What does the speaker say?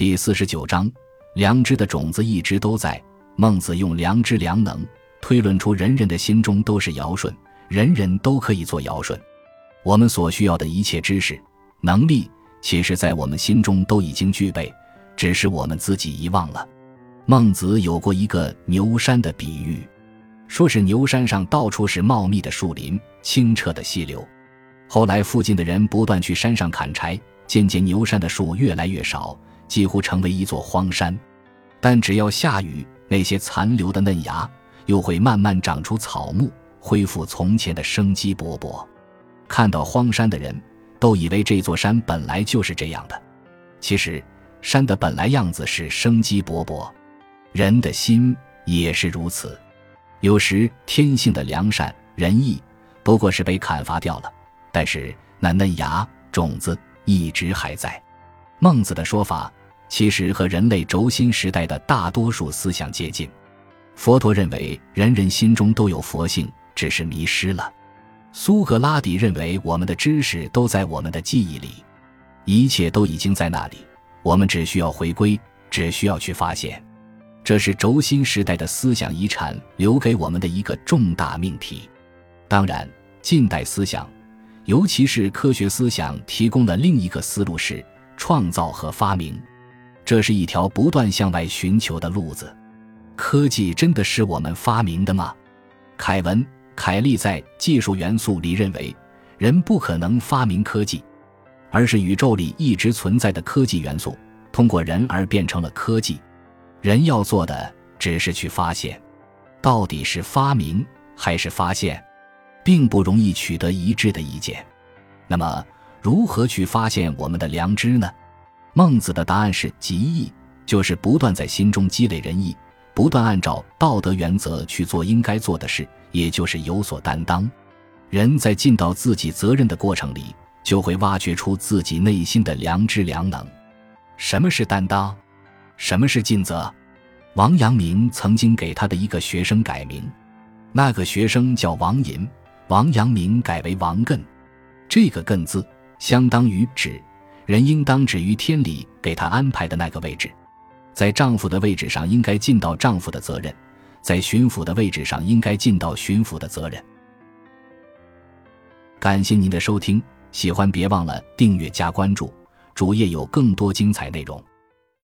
第四十九章，良知的种子一直都在。孟子用良知、良能推论出人人的心中都是尧舜，人人都可以做尧舜。我们所需要的一切知识、能力，其实在我们心中都已经具备，只是我们自己遗忘了。孟子有过一个牛山的比喻，说是牛山上到处是茂密的树林、清澈的溪流。后来附近的人不断去山上砍柴，渐渐牛山的树越来越少，几乎成为一座荒山。但只要下雨，那些残留的嫩芽又会慢慢长出草木，恢复从前的生机勃勃。看到荒山的人都以为这座山本来就是这样的，其实山的本来样子是生机勃勃，人的心也是如此。有时天性的良善仁义不过是被砍伐掉了，但是那嫩芽种子一直还在。孟子的说法。其实和人类轴心时代的大多数思想接近。佛陀认为人人心中都有佛性，只是迷失了。苏格拉底认为我们的知识都在我们的记忆里，一切都已经在那里，我们只需要回归，只需要去发现。这是轴心时代的思想遗产留给我们的一个重大命题。当然，近代思想，尤其是科学思想，提供了另一个思路：是创造和发明。这是一条不断向外寻求的路子。科技真的是我们发明的吗？凯文·凯利在《技术元素》里认为，人不可能发明科技，而是宇宙里一直存在的科技元素通过人而变成了科技。人要做的只是去发现，到底是发明还是发现，并不容易取得一致的意见。那么，如何去发现我们的良知呢？孟子的答案是：极义，就是不断在心中积累仁义，不断按照道德原则去做应该做的事，也就是有所担当。人在尽到自己责任的过程里，就会挖掘出自己内心的良知良能。什么是担当？什么是尽责？王阳明曾经给他的一个学生改名，那个学生叫王寅，王阳明改为王艮。这个“艮”字相当于止。人应当止于天理给他安排的那个位置，在丈夫的位置上应该尽到丈夫的责任，在巡抚的位置上应该尽到巡抚的责任。感谢您的收听，喜欢别忘了订阅加关注，主页有更多精彩内容。